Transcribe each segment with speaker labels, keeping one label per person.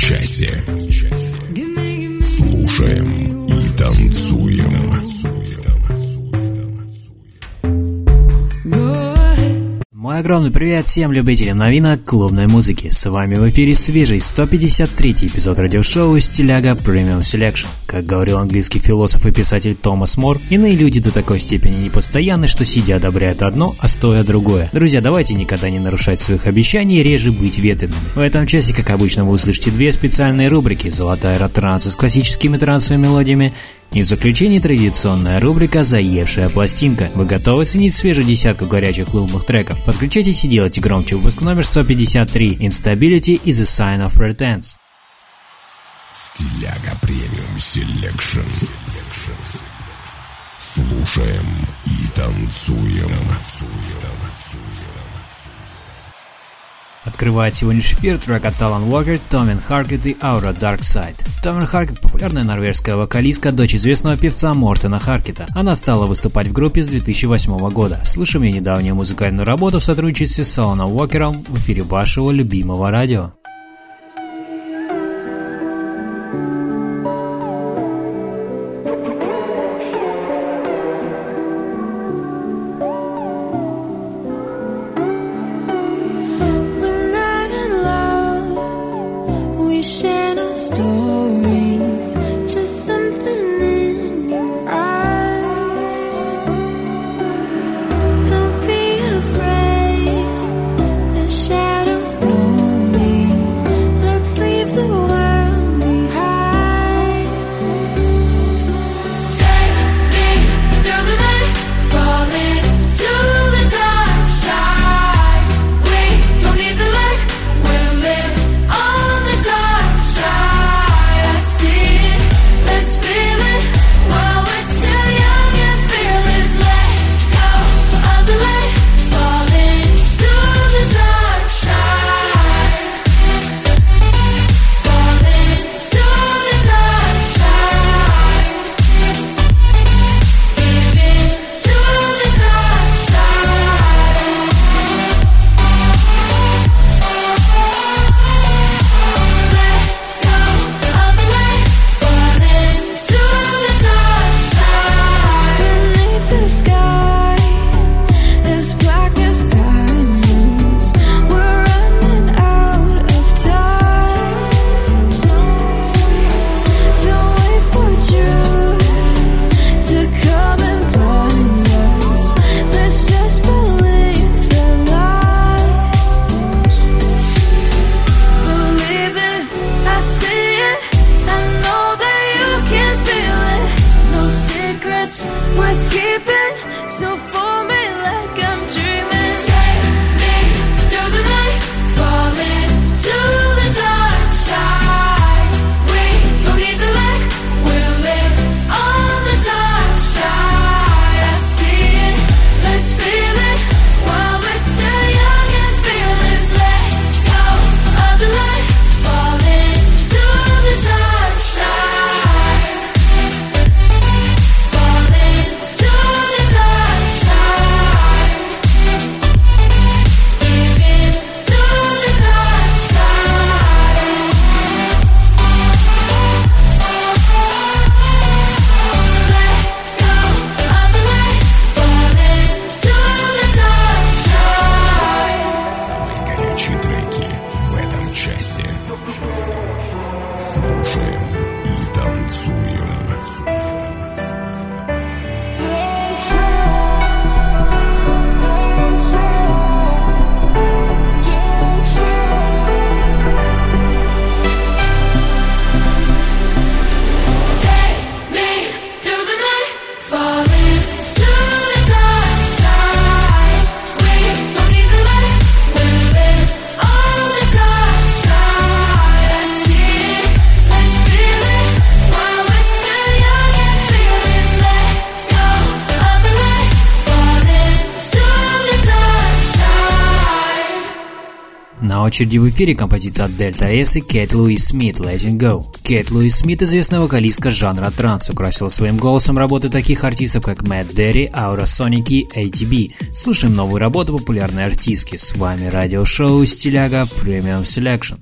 Speaker 1: часе.
Speaker 2: Огромный привет всем любителям новинок клубной музыки. С вами в эфире свежий 153 эпизод радиошоу «Стиляга Premium Selection». Как говорил английский философ и писатель Томас Мор, иные люди до такой степени непостоянны, что сидя одобряют одно, а стоя другое. Друзья, давайте никогда не нарушать своих обещаний и реже быть ветреными. В этом часе, как обычно, вы услышите две специальные рубрики «Золотая ротранса» с классическими трансовыми мелодиями и в заключении традиционная рубрика «Заевшая пластинка». Вы готовы ценить свежую десятку горячих клубных треков? Подключайтесь и делайте громче выпуск номер 153 «Instability is a sign of pretense».
Speaker 1: Стиляга Premium Selection. Слушаем и танцуем.
Speaker 2: Открывает сегодняшний эфир трек от Алан Уокер, Томин Харкет и Au/Ra Darkside. Томин Харкет – популярная норвежская вокалистка, дочь известного певца Мортена Харкета. Она стала выступать в группе с 2008 года. Слышим ее недавнюю музыкальную работу в сотрудничестве с Аланом Уокером в эфире вашего любимого радио.
Speaker 3: Очереди в эфире композиция от Delta S и Кейт Луис Смит «Letting Go». Кейт Луис Смит, известная вокалистка жанра транс, украсила своим голосом работы таких артистов, как Мэтт Дерри, Aura Sonic и ATB. Слушаем новую работу популярной артистки. С вами радиошоу «Стиляга Premium Selection».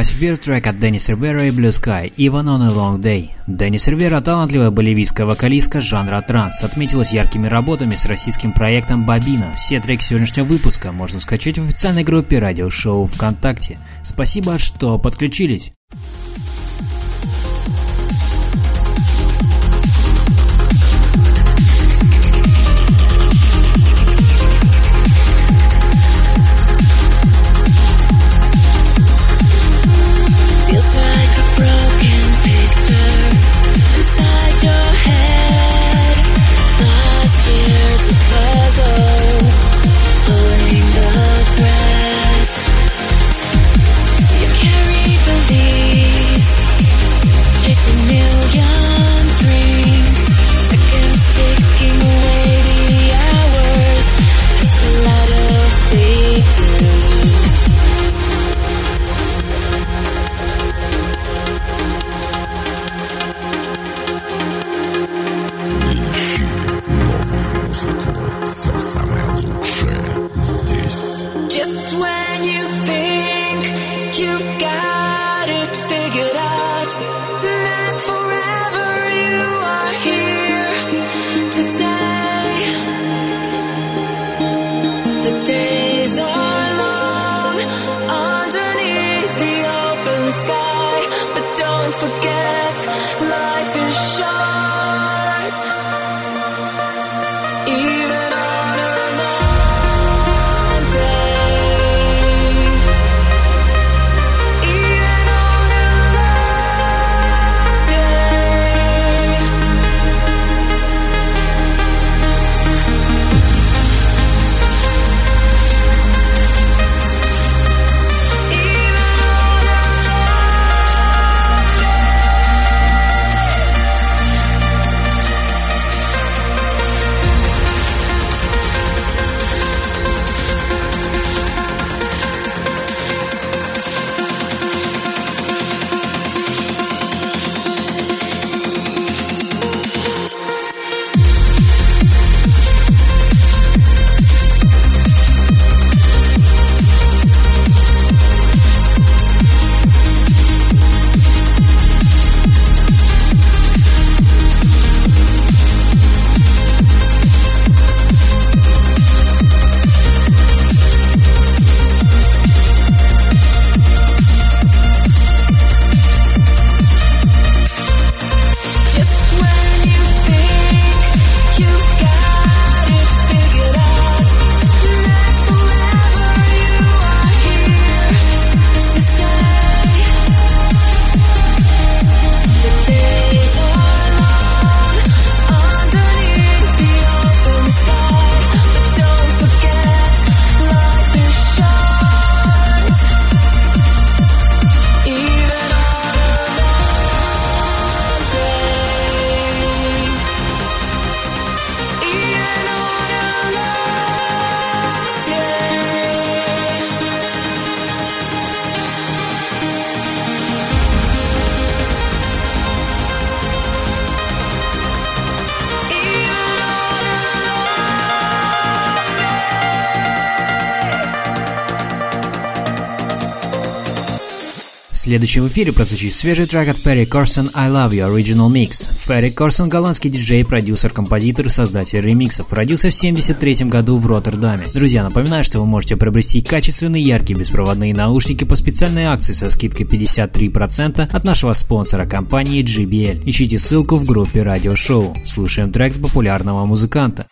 Speaker 3: Попасть в мир трек от Деннис Ривера и Blue Sky «Even on a Long Day». Деннис Ривера – талантливая боливийская вокалистка жанра транс, отметилась яркими работами с российским проектом «Бобина». Все треки сегодняшнего выпуска можно скачать в официальной группе радиошоу ВКонтакте. Спасибо, что подключились.
Speaker 2: Следующем эфире прозвучит свежий трек от Ферри Корсон «I Love You» Original Mix. Ферри Корсон – голландский диджей, продюсер, композитор и создатель ремиксов. Родился в 1973 году в Роттердаме. Друзья, напоминаю, что вы можете приобрести качественные, яркие беспроводные наушники по специальной акции со скидкой 53% от нашего спонсора компании JBL. Ищите ссылку в группе радиошоу. Слушаем трек популярного музыканта.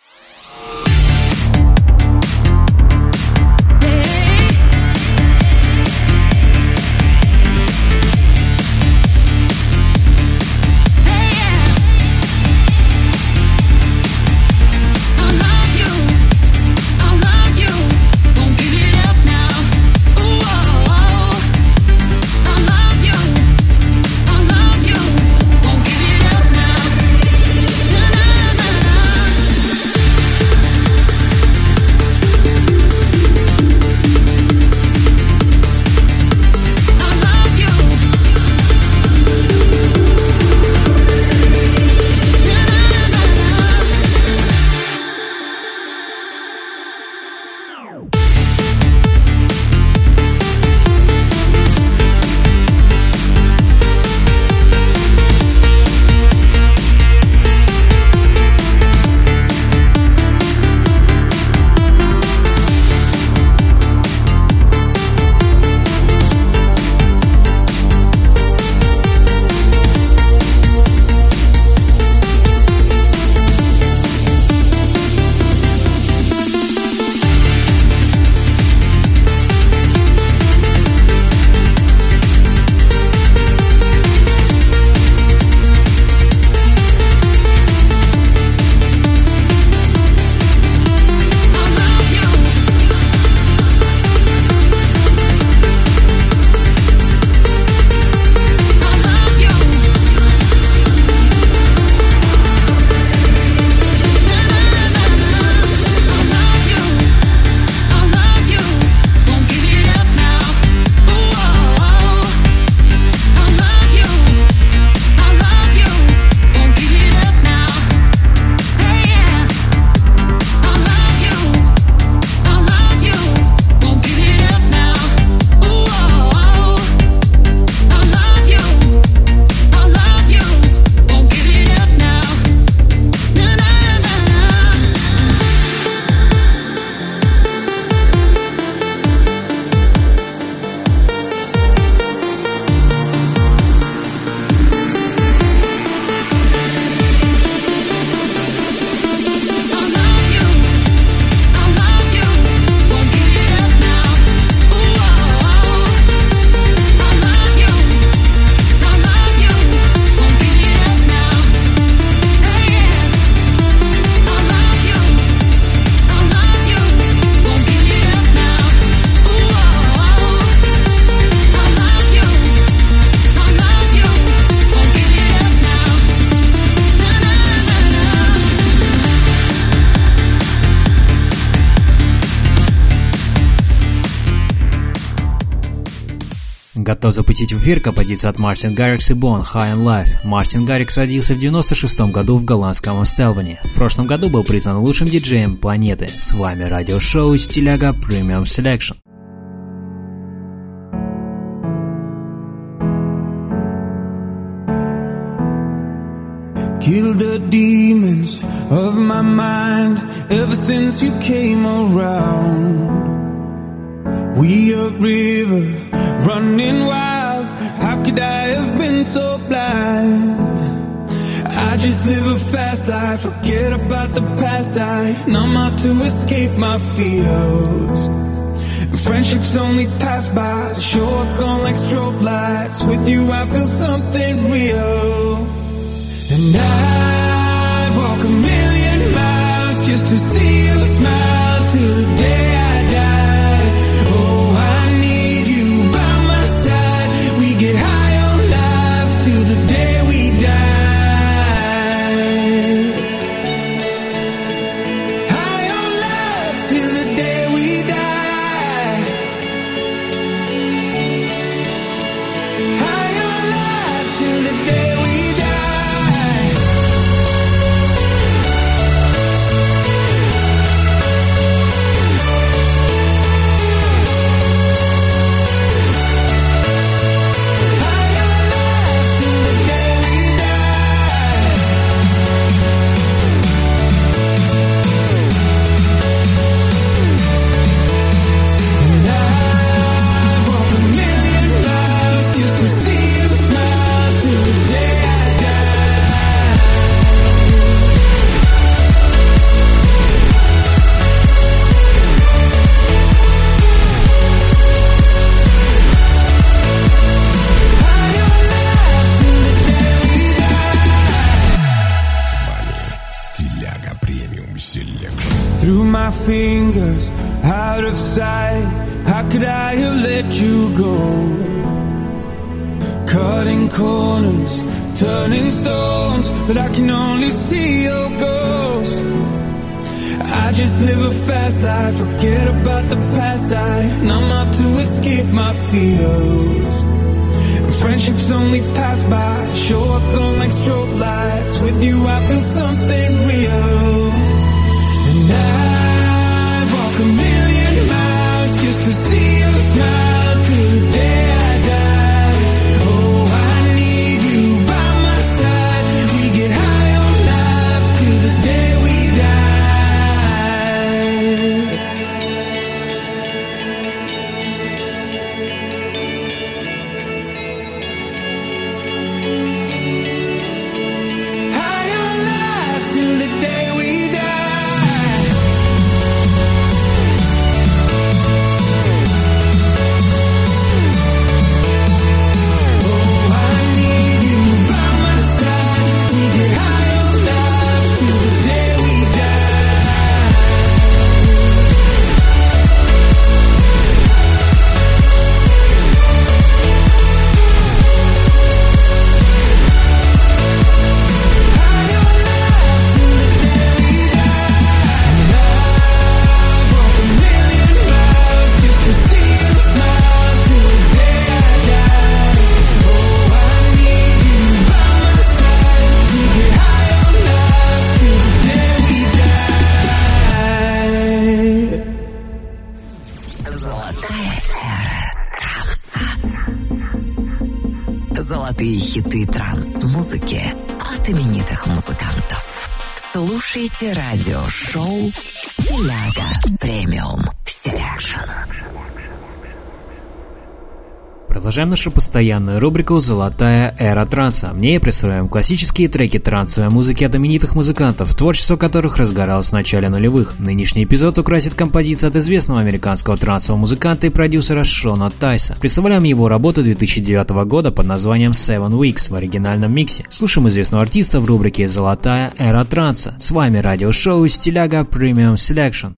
Speaker 2: Готов запустить в эфир композицию от Мартин Гаррикс и Бон «High on Life». Мартин Гаррикс родился в 96 году в голландском Стелване. В прошлом году был признан лучшим диджеем планеты. С вами радиошоу «Стиляга Premium Selection».
Speaker 4: Kill the demons of my mind ever since you came around. We a river running wild. How could I have been so blind? I just live a fast life, forget about the past. I numb out to escape my fears. Friendships only pass by, show up gone like strobe lights. With you, I feel something real. And I'd walk a million miles just to see you smile till the day life, forget about the past. I numb out to escape my fears. Friendships only pass by,
Speaker 2: Продолжаем нашу постоянную рубрику «Золотая эра транса». В ней представляем классические треки трансовой музыки от именитых музыкантов, творчество которых разгоралось в начале нулевых. Нынешний эпизод украсит композиция от известного американского трансового музыканта и продюсера Шона Тайса. Представляем его работу 2009 года под названием Seven Weeks в оригинальном миксе. Слушаем известного артиста в рубрике «Золотая эра транса». С вами радиошоу «Стиляга Premium Selection».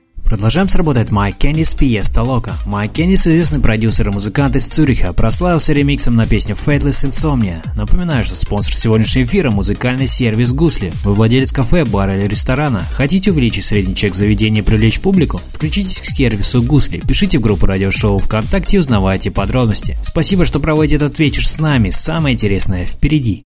Speaker 2: Продолжаем с работает Майк Кеннис Fiesta Loca. Майк Кеннис, известный продюсер и музыкант из Цюриха, прославился ремиксом на песню Fateless Insomnia. Напоминаю, что спонсор сегодняшнего эфира – музыкальный сервис Гусли. Вы владелец кафе, бара или ресторана. Хотите увеличить средний чек заведения и привлечь публику? Подключитесь к сервису Гусли, пишите в группу радиошоу ВКонтакте и узнавайте подробности. Спасибо, что проводите этот вечер с нами. Самое интересное впереди.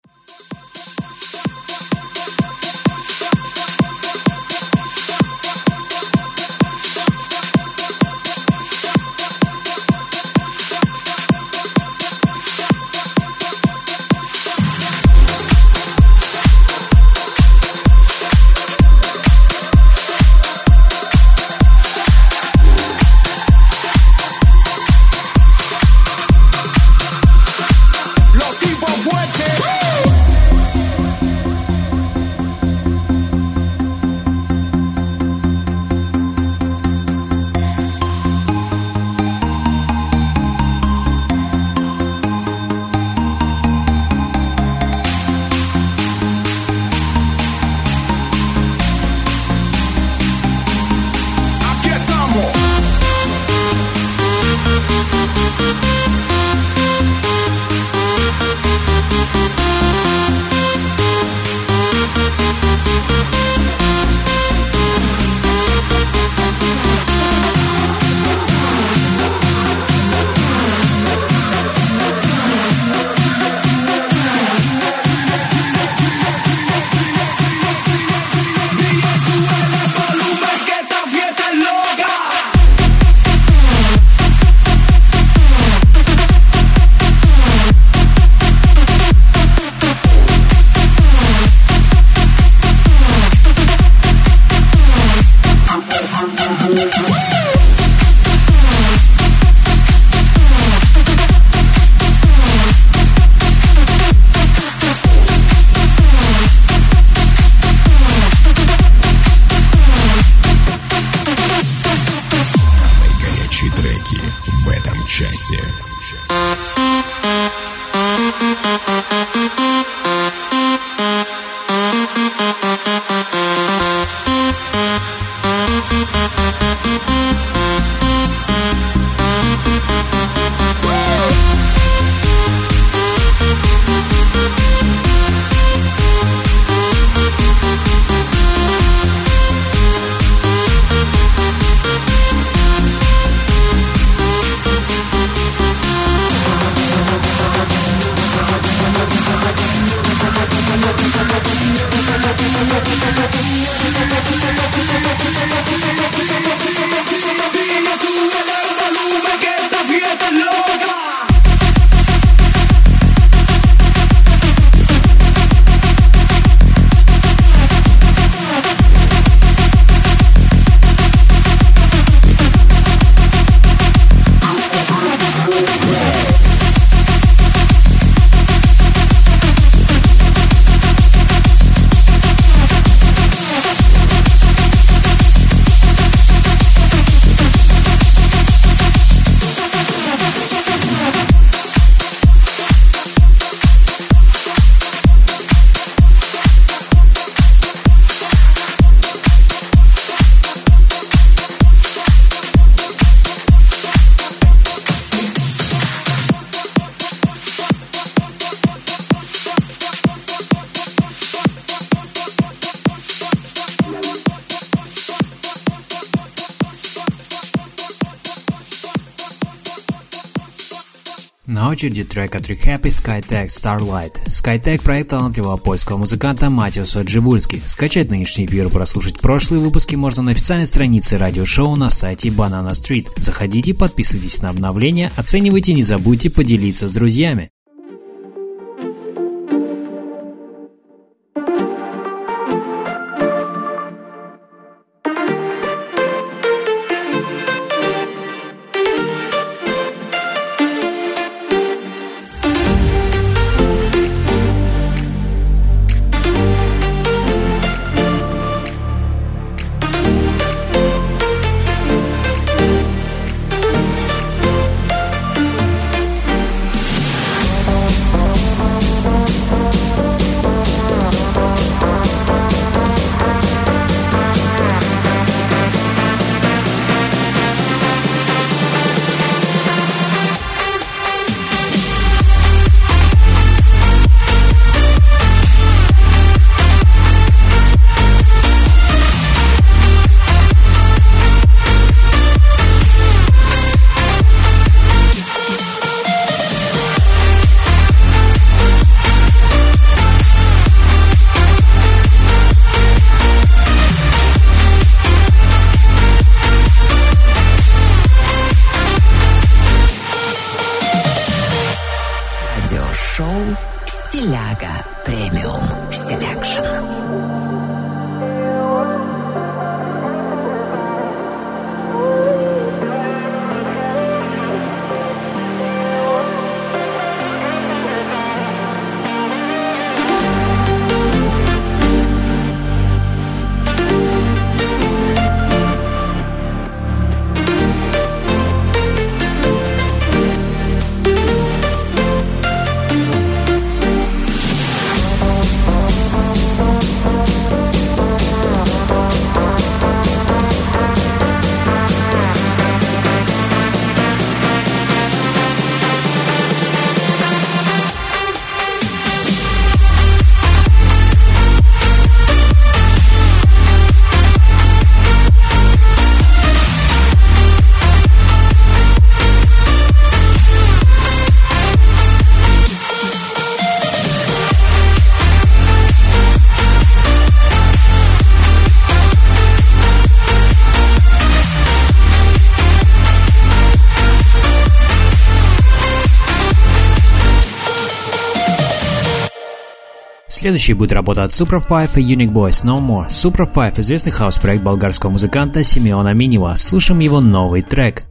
Speaker 2: Очереди трек от Happy Skytech Starlight. Skytech – проект талантливого польского музыканта Матиуса Джибульски. Скачать нынешний эфир и прослушать прошлые выпуски можно на официальной странице радиошоу на сайте Banana Street. Заходите, подписывайтесь на обновления, оценивайте не забудьте поделиться с друзьями.
Speaker 5: Следующий будет работа от Supra Five и Unique Boys No More. Supra Five – известный хаос-проект болгарского музыканта Симеона Минева. Слушаем его новый трек.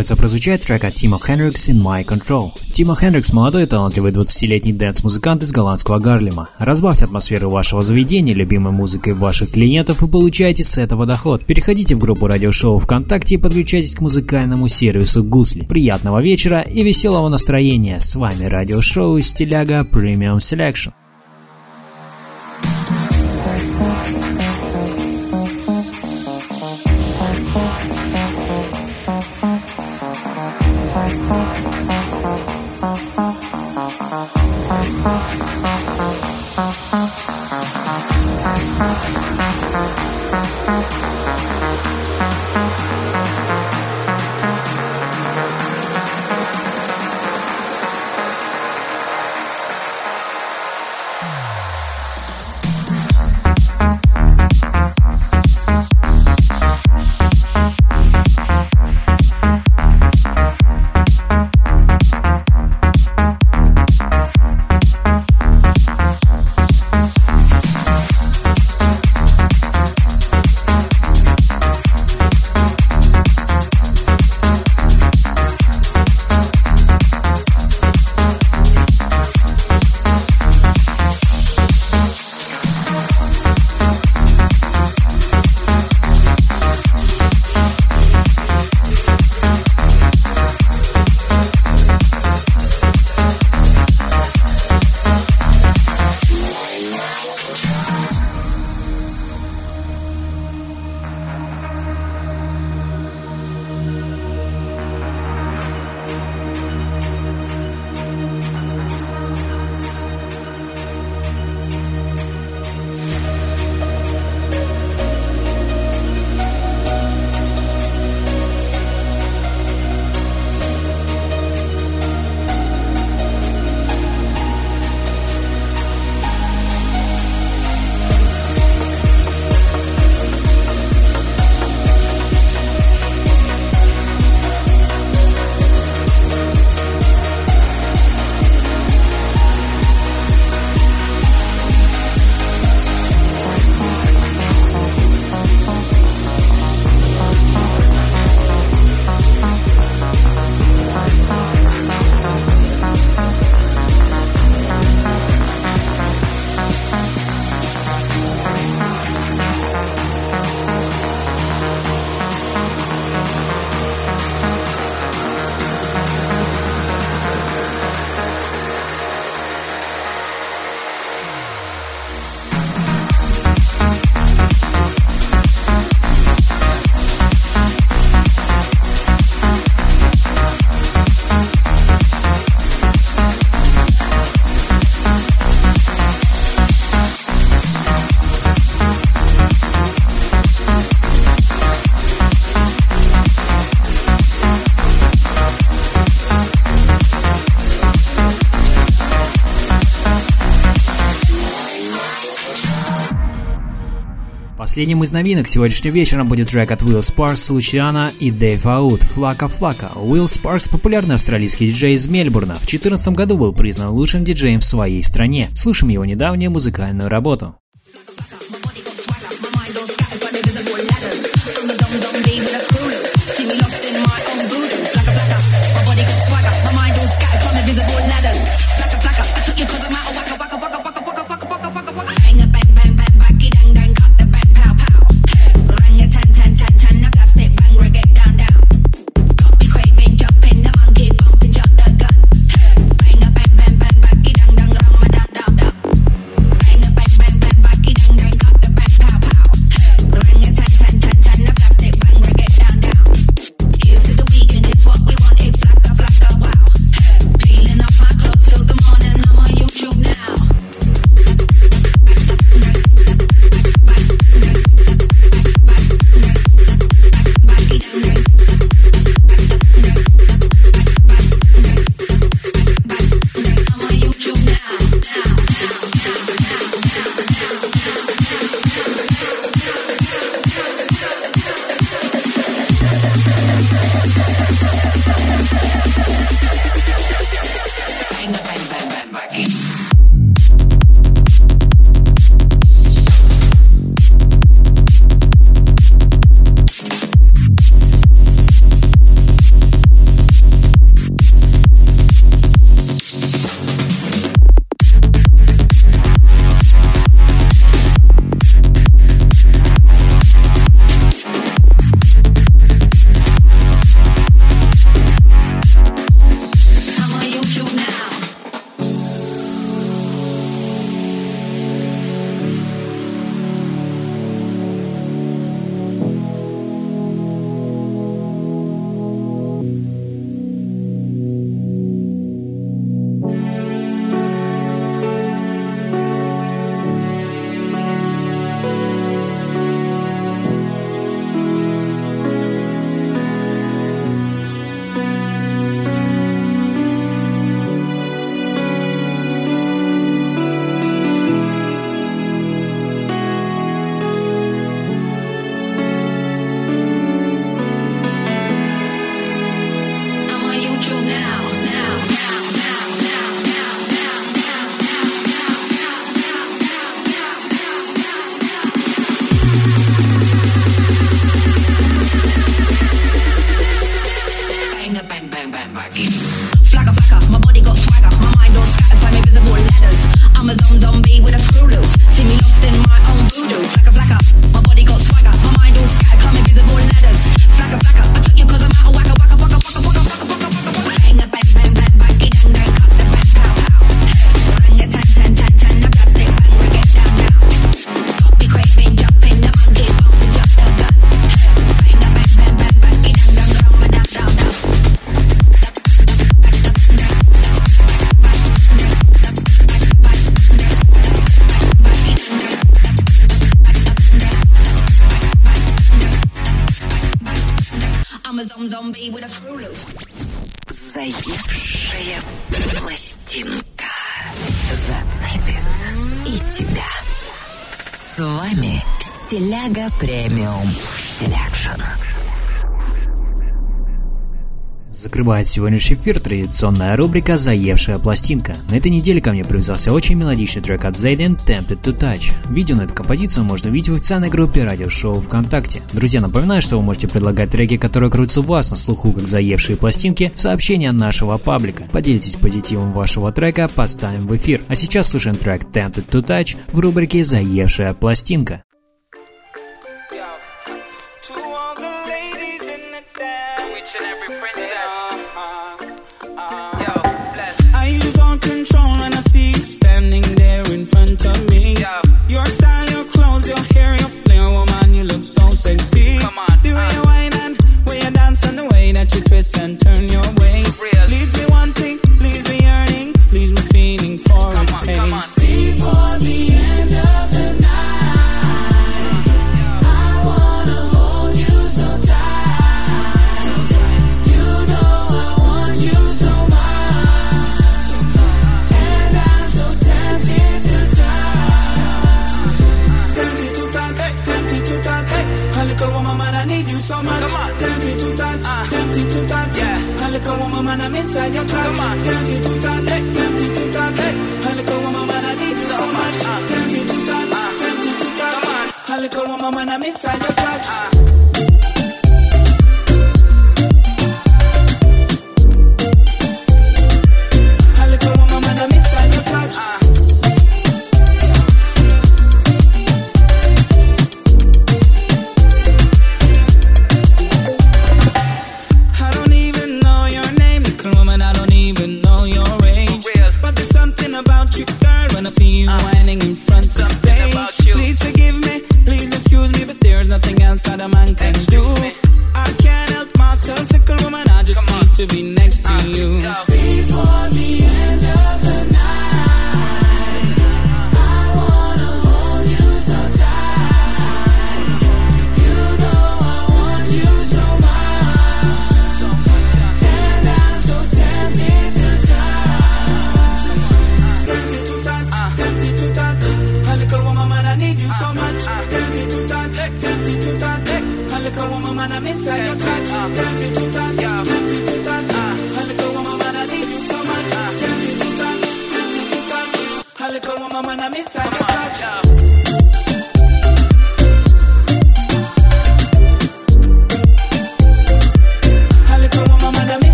Speaker 2: Готовится прозвучать трек от Тиммо Хендрикс «In My Control». Тиммо Хендрикс – молодой талантливый 20-летний дэнс-музыкант из голландского Гарлема. Разбавьте атмосферу вашего заведения любимой музыкой ваших клиентов и получайте с этого доход. Переходите в группу радиошоу ВКонтакте и подключайтесь к музыкальному сервису Гусли. Приятного вечера и веселого настроения. С вами радиошоу Стиляга Premium Selection. Последним из новинок сегодняшнего вечера будет трек от Will Sparks, Лучиана и Дэйв Аут «Флака Флака». Уилл Спаркс – популярный австралийский диджей из Мельбурна. В 2014 году был признан лучшим диджеем в своей стране. Слушаем его недавнюю музыкальную работу.
Speaker 6: Premium Selection.
Speaker 2: Закрывает сегодняшний эфир традиционная рубрика «Заевшая пластинка». На этой неделе ко мне привязался очень мелодичный трек от Zayden «Tempted to Touch». Видео на эту композицию можно увидеть в официальной группе радиошоу ВКонтакте. Друзья, напоминаю, что вы можете предлагать треки, которые крутятся у вас на слуху, как «Заевшие пластинки», сообщения нашего паблика. Поделитесь позитивом вашего трека, поставим в эфир. А сейчас слушаем трек «Tempted to Touch» в рубрике «Заевшая пластинка».
Speaker 7: Sexy.
Speaker 3: Come on,
Speaker 7: The way
Speaker 3: uh.
Speaker 7: you whine and way you dance and the way that you twist and turn your waist.
Speaker 3: Real.
Speaker 7: Leaves me wanting, leaves me yearning, leaves me feeling for
Speaker 3: Come
Speaker 7: a
Speaker 3: on,
Speaker 7: taste.
Speaker 3: come on.
Speaker 7: Before the end of the night, woman, man, I'm inside your clutch. Tempted to touch, tempted to touch. A little woman, man, I need you so, much. Tempted to touch, tempted to touch. A little woman, man, I'm inside your clutch. Man, I'm inside your clutch.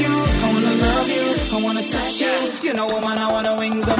Speaker 7: You. I wanna love you, I wanna touch you. You know, woman, I wanna wings up